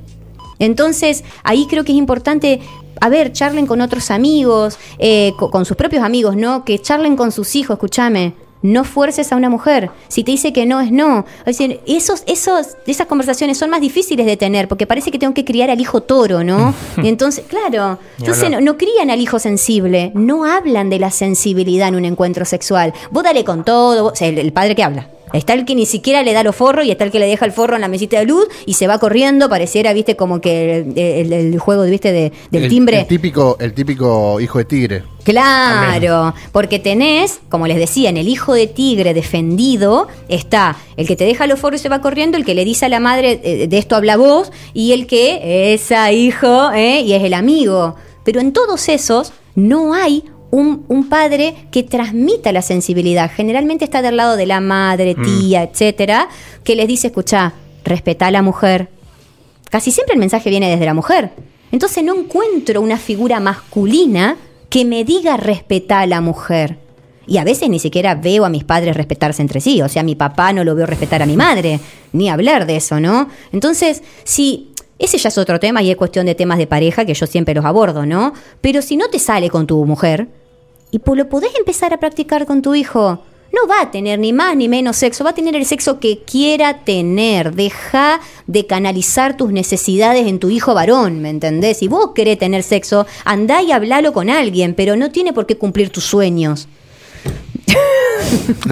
Entonces, ahí creo que es importante, a ver, charlen con otros amigos, eh, co- con, sus propios amigos, ¿no? Que charlen con sus hijos, escúchame. No fuerces a una mujer. Si te dice que no, es no. Es decir, esos, esos, esas conversaciones son más difíciles de tener porque parece que tengo que criar al hijo toro, ¿no? Y entonces, claro, entonces no, no crían al hijo sensible, no hablan de la sensibilidad en un encuentro sexual. Vos dale con todo, vos- el padre que habla. Está el que ni siquiera le da los forros y está el que le deja el forro en la mesita de luz y se va corriendo, pareciera, viste, como que el, el- el juego, viste, de- del el, timbre. El típico, el típico hijo de tigre. Claro, porque tenés, como les decía, en el hijo de tigre defendido está el que te deja los forros y se va corriendo, el que le dice a la madre, eh, de esto habla vos, y el que, esa hijo, eh, y es el amigo. Pero en todos esos no hay un, un padre que transmita la sensibilidad. Generalmente está del lado de la madre, tía, etcétera, que les dice, escuchá, respetá a la mujer, casi siempre el mensaje viene desde la mujer. Entonces no encuentro una figura masculina que me diga respetar a la mujer. Y a veces ni siquiera veo a mis padres respetarse entre sí. O sea, a mi papá no lo veo respetar a mi madre. Ni hablar de eso, ¿no? Entonces, si ese ya es otro tema y es cuestión de temas de pareja que yo siempre los abordo, ¿no? Pero si no te sale con tu mujer, y pues lo podés empezar a practicar con tu hijo. No va a tener ni más ni menos sexo, va a tener el sexo que quiera tener. Deja de canalizar tus necesidades en tu hijo varón, ¿me entendés? Si vos querés tener sexo, andá y hablalo con alguien, pero no tiene por qué cumplir tus sueños.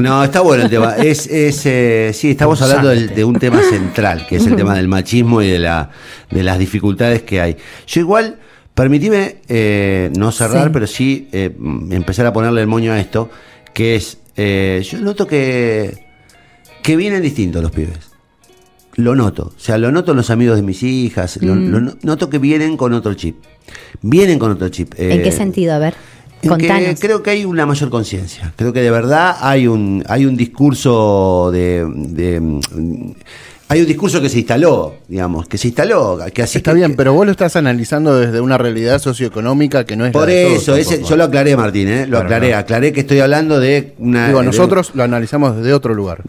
No, está bueno el tema. Es, es, eh, sí, estamos hablando del- de un tema central, que es el tema del machismo y de, la, de las dificultades que hay. Yo igual, permitime eh, no cerrar, Sí. pero sí eh, empezar a ponerle el moño a esto, que es, eh, yo noto que, que vienen distintos los pibes. Lo noto. O sea, lo noto en los amigos de mis hijas. lo- Mm. lo noto que vienen con otro chip. Vienen con otro chip. ¿En qué Eh, sentido? A ver, que creo que hay una mayor conciencia. Creo que de verdad hay un, hay un discurso de, de, mm, hay un discurso que se instaló, digamos, que se instaló, que así Está que- bien, pero vos lo estás analizando desde una realidad socioeconómica que no es la Por de todos eso, ese- yo lo aclaré, Martín, ¿eh? lo Claro, aclaré, aclaré que estoy hablando de una. Digo, de- nosotros lo analizamos desde otro lugar.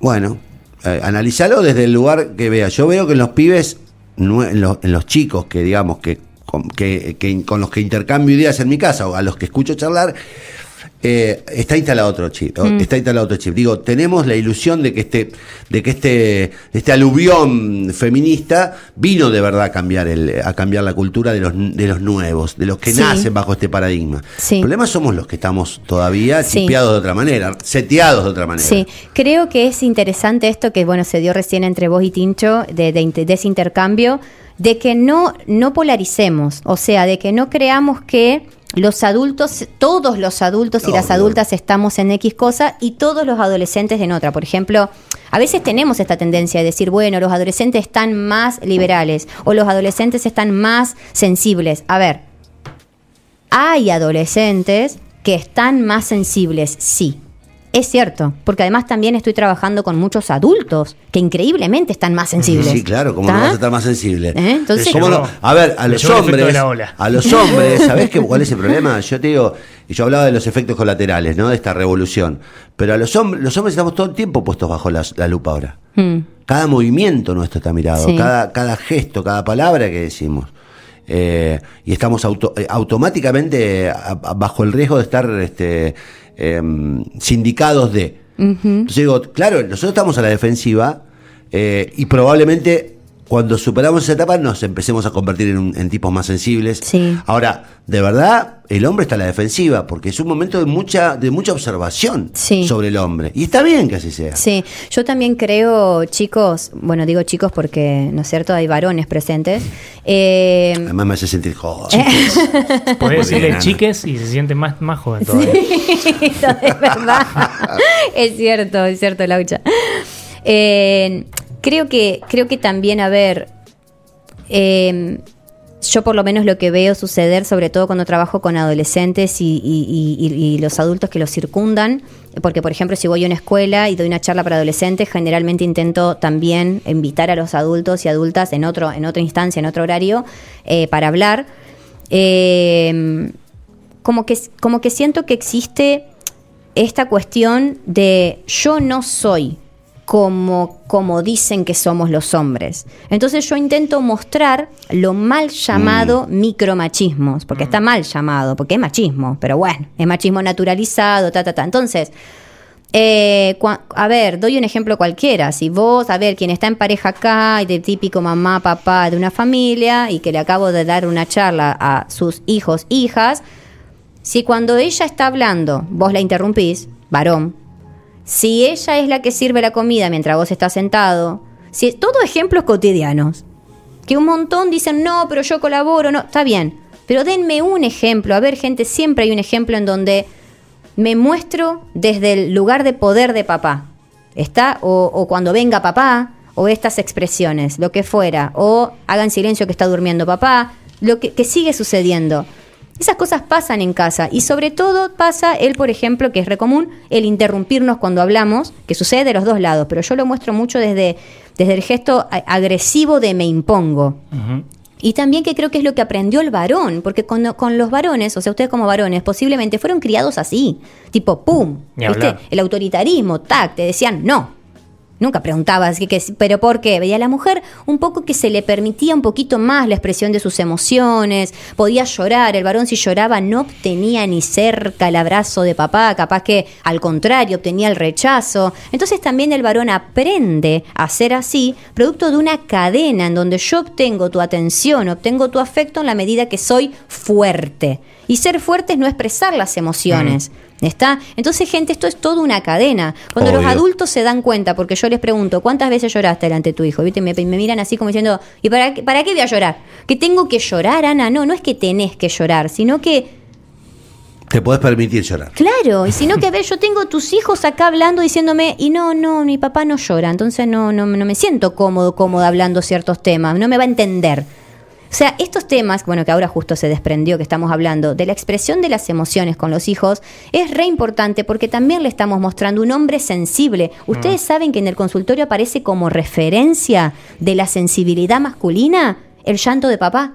Bueno, eh, analizalo desde el lugar que veas. Yo veo que en los pibes, nue- en los, en los chicos que digamos que con, que, que con los que intercambio ideas en mi casa o a los que escucho charlar, eh, está instalado otro chip. o- Está instalado otro chip. Digo, tenemos la ilusión de que este, de que este, este aluvión feminista vino de verdad a cambiar el, a cambiar la cultura de los, de los nuevos, de los que Sí. nacen bajo este paradigma. Sí. El problema somos los que estamos todavía Sí. chipeados de otra manera, seteados de otra manera. Sí, creo que es interesante esto que bueno se dio recién entre vos y Tincho de, de, de ese intercambio, de que no, no polaricemos, o sea, de que no creamos que los adultos, todos los adultos y las adultas estamos en X cosa y todos los adolescentes en otra. Por ejemplo, a veces tenemos esta tendencia de decir, bueno, los adolescentes están más liberales o los adolescentes están más sensibles. A ver, hay adolescentes que están más sensibles, sí. Es cierto, porque además también estoy trabajando con muchos adultos que increíblemente están más sensibles. Sí, claro, como no vas a estar más sensible. ¿Eh? Entonces- ¿Cómo no? A ver, a los hombres, a los hombres, ¿sabés qué, cuál es el problema? Yo te digo, y yo hablaba de los efectos colaterales, ¿no? De esta revolución. Pero a los hombres, los hombres estamos todo el tiempo puestos bajo la, la lupa ahora. Mm. Cada movimiento nuestro está mirado, Sí. cada, cada gesto, cada palabra que decimos. Eh, y estamos auto- eh, automáticamente bajo el riesgo de estar este, em, sindicados de. Entonces digo, claro, nosotros estamos a la defensiva eh, y probablemente cuando superamos esa etapa nos empecemos a convertir en, tipos más sensibles. Sí. Ahora, de verdad, el hombre está a la defensiva porque es un momento de mucha, de mucha observación Sí. sobre el hombre. Y está bien que así sea. Sí, yo también creo, chicos, bueno, digo chicos porque, ¿no es cierto?, hay varones presentes. Eh, Además me hace sentir joder. Podés Muy decirle bien, chiques y se siente más, más joven todavía. Eso es verdad. es cierto, es cierto, Laucha. Eh, creo que, creo que también, a ver, eh, yo por lo menos lo que veo suceder, sobre todo cuando trabajo con adolescentes y, los adultos que los circundan, porque por ejemplo si voy a una escuela y doy una charla para adolescentes, generalmente intento también invitar a los adultos y adultas en otro, en otra instancia, en otro horario, eh, para hablar. Eh, como que, como que siento que existe esta cuestión de yo no soy como, como dicen que somos los hombres. Entonces yo intento mostrar lo mal llamado micromachismos, porque está mal llamado, porque es machismo, pero bueno, es machismo naturalizado, ta, ta, ta. Entonces, eh, a ver, doy un ejemplo cualquiera. Si vos, a ver, quien está en pareja acá y de típico mamá, papá de una familia y que le acabo de dar una charla a sus hijos, hijas, si cuando ella está hablando vos la interrumpís, varón, si ella es la que sirve la comida mientras vos estás sentado, si todo ejemplos cotidianos, que un montón dicen, no, pero yo colaboro, no, está bien, pero denme un ejemplo, a ver gente, siempre hay un ejemplo en donde me muestro desde el lugar de poder de papá, ¿está? O, o cuando venga papá, o estas expresiones, lo que fuera, o hagan silencio que está durmiendo papá, lo que, que sigue sucediendo. Esas cosas pasan en casa y sobre todo pasa él, por ejemplo, que es recomún, el interrumpirnos cuando hablamos, que sucede de los dos lados, pero yo lo muestro mucho desde, desde el gesto agresivo de me impongo. Y también que creo que es lo que aprendió el varón, porque con, con los varones, o sea, ustedes como varones, posiblemente fueron criados así, tipo, ¡pum! ¿Viste? El autoritarismo, tac, te decían no. Nunca preguntabas, ¿qué, qué- pero por qué? Veía a la mujer un poco que se le permitía un poquito más la expresión de sus emociones, podía llorar, el varón si lloraba no obtenía ni cerca el abrazo de papá, capaz que al contrario obtenía el rechazo. Entonces también el varón aprende a ser así, producto de una cadena en donde yo obtengo tu atención, obtengo tu afecto en la medida que soy fuerte. Y ser fuerte es no expresar las emociones. ¿Está? Entonces, gente, esto es toda una cadena. Cuando los adultos se dan cuenta, porque yo les pregunto, ¿cuántas veces lloraste delante de tu hijo? ¿Viste? Me, me miran así como diciendo, ¿y para, qué- para qué voy a llorar? ¿Que tengo que llorar, Ana? No, no es que tenés que llorar, sino que Te podés permitir llorar. Claro, y si no que ver, yo tengo tus hijos acá hablando diciéndome, y no, no, mi papá no llora, entonces no, no, no me siento cómodo, cómoda hablando ciertos temas, no me va a entender. O sea, estos temas, bueno, que ahora justo se desprendió que estamos hablando, de la expresión de las emociones con los hijos, es re importante porque también le estamos mostrando un hombre sensible. Ustedes saben que en el consultorio aparece como referencia de la sensibilidad masculina el llanto de papá.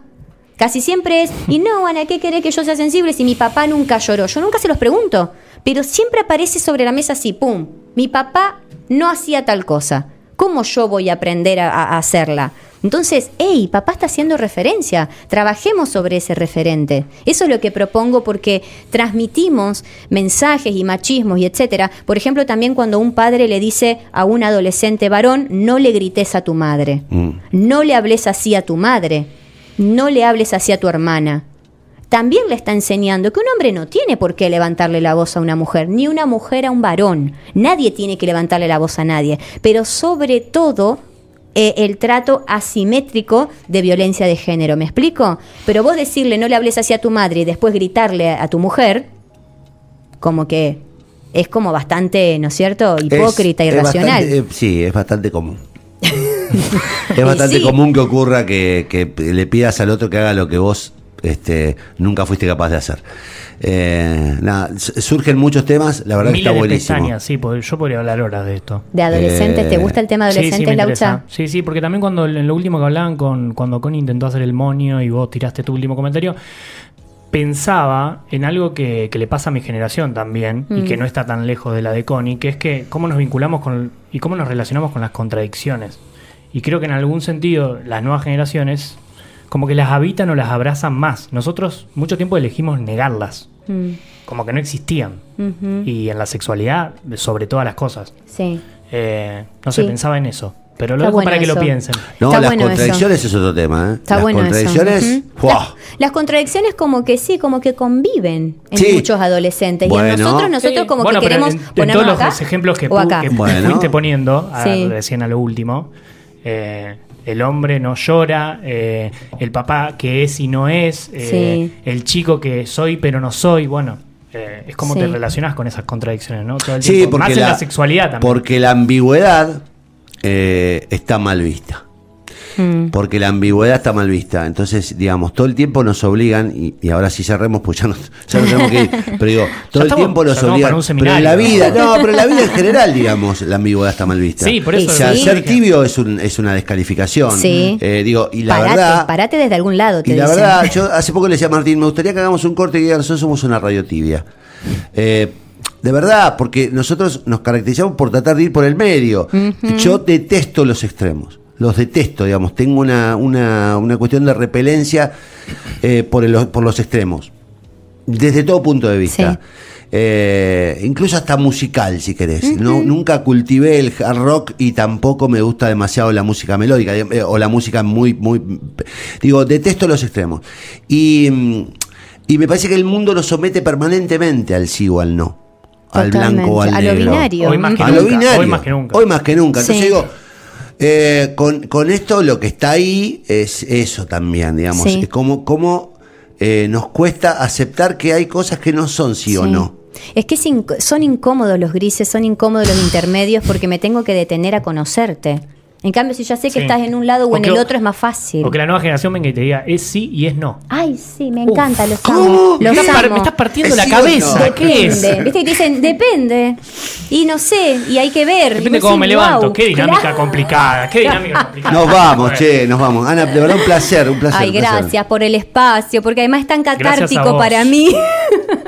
Casi siempre es, y no, Ana, ¿qué querés que yo sea sensible si mi papá nunca lloró? Yo nunca se los pregunto, pero siempre aparece sobre la mesa así, ¡pum! Mi papá no hacía tal cosa. ¿Cómo yo voy a aprender a, a hacerla? Entonces, hey, papá está haciendo referencia, trabajemos sobre ese referente. Eso es lo que propongo porque transmitimos mensajes y machismos y etcétera. Por ejemplo, también cuando un padre le dice a un adolescente varón, no le grites a tu madre, Mm. no le hables así a tu madre, no le hables así a tu hermana. También le está enseñando que un hombre no tiene por qué levantarle la voz a una mujer, ni una mujer a un varón. Nadie tiene que levantarle la voz a nadie. Pero sobre todo eh, el trato asimétrico de violencia de género. ¿Me explico? Pero vos decirle no le hables así a tu madre y después gritarle a tu mujer, como que es como bastante, ¿no es cierto? Hipócrita, Es- es irracional. bastante, eh, sí, es bastante común. es bastante sí. común que ocurra que, que le pidas al otro que haga lo que vos este, nunca fuiste capaz de hacer. Eh, nada, surgen muchos temas, la verdad que Miles está de buenísimo. pestañas, sí, yo podría hablar horas de esto. de adolescentes, ¿te Eh, gusta el tema de Sí, sí, Laucha? Sí, sí, porque también cuando en lo último que hablaban, con, cuando Connie intentó hacer el monio y vos tiraste tu último comentario, pensaba en algo que, que le pasa a mi generación también y Mm. que no está tan lejos de la de Connie, que es que cómo nos vinculamos con y cómo nos relacionamos con las contradicciones. Y creo que en algún sentido las nuevas generaciones como que las habitan o las abrazan más. Nosotros mucho tiempo elegimos negarlas, Mm, como que no existían. Y en la sexualidad, sobre todas las cosas. Sí. Eh, no sé, Sí. pensaba en eso. Pero lo dejo bueno para que lo piensen. No, Está las bueno contradicciones es otro tema. ¿eh? Está las bueno contradicciones, eso. Las, las contradicciones como que sí, como que conviven en Sí. muchos adolescentes. y en nosotros, nosotros Sí, como bueno, que queremos en, en todos acá los ejemplos que, o pu- acá. que Bueno. fuiste poniendo a- Sí. recién a lo último, eh, el hombre no llora, eh, el papá que es y no es, eh, Sí. el chico que soy pero no soy, bueno, eh, es como Sí. te relacionas con esas contradicciones, ¿no? Todo el Sí, tiempo. porque Más en la, la sexualidad también. Porque la ambigüedad eh, está mal vista. Mm. Porque la ambigüedad está mal vista. Entonces, digamos, todo el tiempo nos obligan, y, y ahora sí cerremos, pues ya nos tenemos que ir. Pero digo, todo el tiempo nos obligan. Pero en la vida, ¿no? no, pero en la vida en general, digamos, la ambigüedad está mal vista. Sí, por eso. O sea, Sí. ser tibio es, un, es una descalificación. Sí. Eh, digo, y la parate, verdad. parate desde algún lado, te Y la dicen. verdad, yo hace poco le decía a Martín, me gustaría que hagamos un corte y diga, nosotros somos una radio tibia. Eh, de verdad, porque nosotros nos caracterizamos por tratar de ir por el medio. Yo detesto los extremos. Los detesto, digamos. Tengo una, una, una cuestión de repelencia eh, por, el- por los extremos. Desde todo punto de vista. Sí. Eh, incluso hasta musical, si querés. no, nunca cultivé el hard rock y tampoco me gusta demasiado la música melódica eh, o la música muy, muy. Digo, detesto los extremos. Y, mm, y me parece que el mundo nos somete permanentemente al sí o al no. Al blanco o al a lo negro. binario. Hoy más que A lo nunca, binario. hoy más que nunca. Hoy más que nunca. Entonces Sí. digo, eh, con, con esto lo que está ahí es eso también, digamos. Sí. Es como, como eh, nos cuesta aceptar que hay cosas que no son sí, o no. Es que son incómodos los grises, son incómodos los intermedios porque me tengo que detener a conocerte. En cambio, si ya sé que Sí. estás en un lado o, O en que- el otro, es más fácil. O que la nueva generación venga y te diga es sí y es no. Ay, sí, me encanta, los ¿Cómo? amo. Me Los amo. me estás partiendo Es la sí cabeza. no. ¿Qué es? Depende. Viste que te dicen, depende. Y no sé, y hay que ver. Depende vos cómo me levanto. "Wow, Qué dinámica claro". complicada. Qué dinámica complicada. Nos vamos, che, nos vamos. Ana, de verdad un placer, un placer. Ay, un placer. gracias por el espacio, porque además es tan catártico para mí.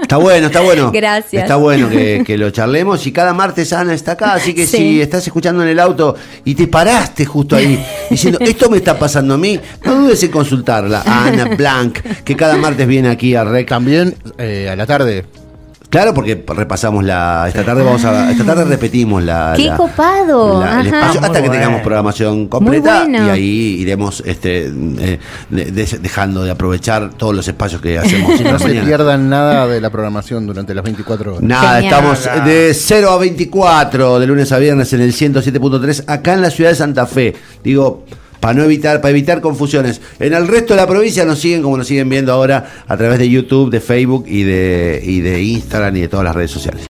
Está bueno, está bueno. Gracias. Está bueno que, que lo charlemos y cada martes Ana está acá, así que Sí. si estás escuchando en el auto y te paraste justo ahí diciendo, esto me está pasando a mí, no dudes en consultarla, a Ana Blanc, que cada martes viene aquí a REC. También eh, a la tarde. Claro, porque repasamos la. Esta tarde vamos a. Esta tarde repetimos la. ¡Qué la- copado! la- el Ajá. espacio Muy hasta que bueno. tengamos programación completa bueno. y ahí iremos este, eh, de- de- dejando de aprovechar todos los espacios que hacemos. No se pierdan nada de la programación durante las 24 horas. Nada, Genial. estamos de 0 a 24 de lunes a viernes en el 107.3 acá en la ciudad de Santa Fe. Digo, para no evitar, para evitar confusiones. En el resto de la provincia nos siguen como nos siguen viendo ahora a través de YouTube, de Facebook y de, y de Instagram y de todas las redes sociales.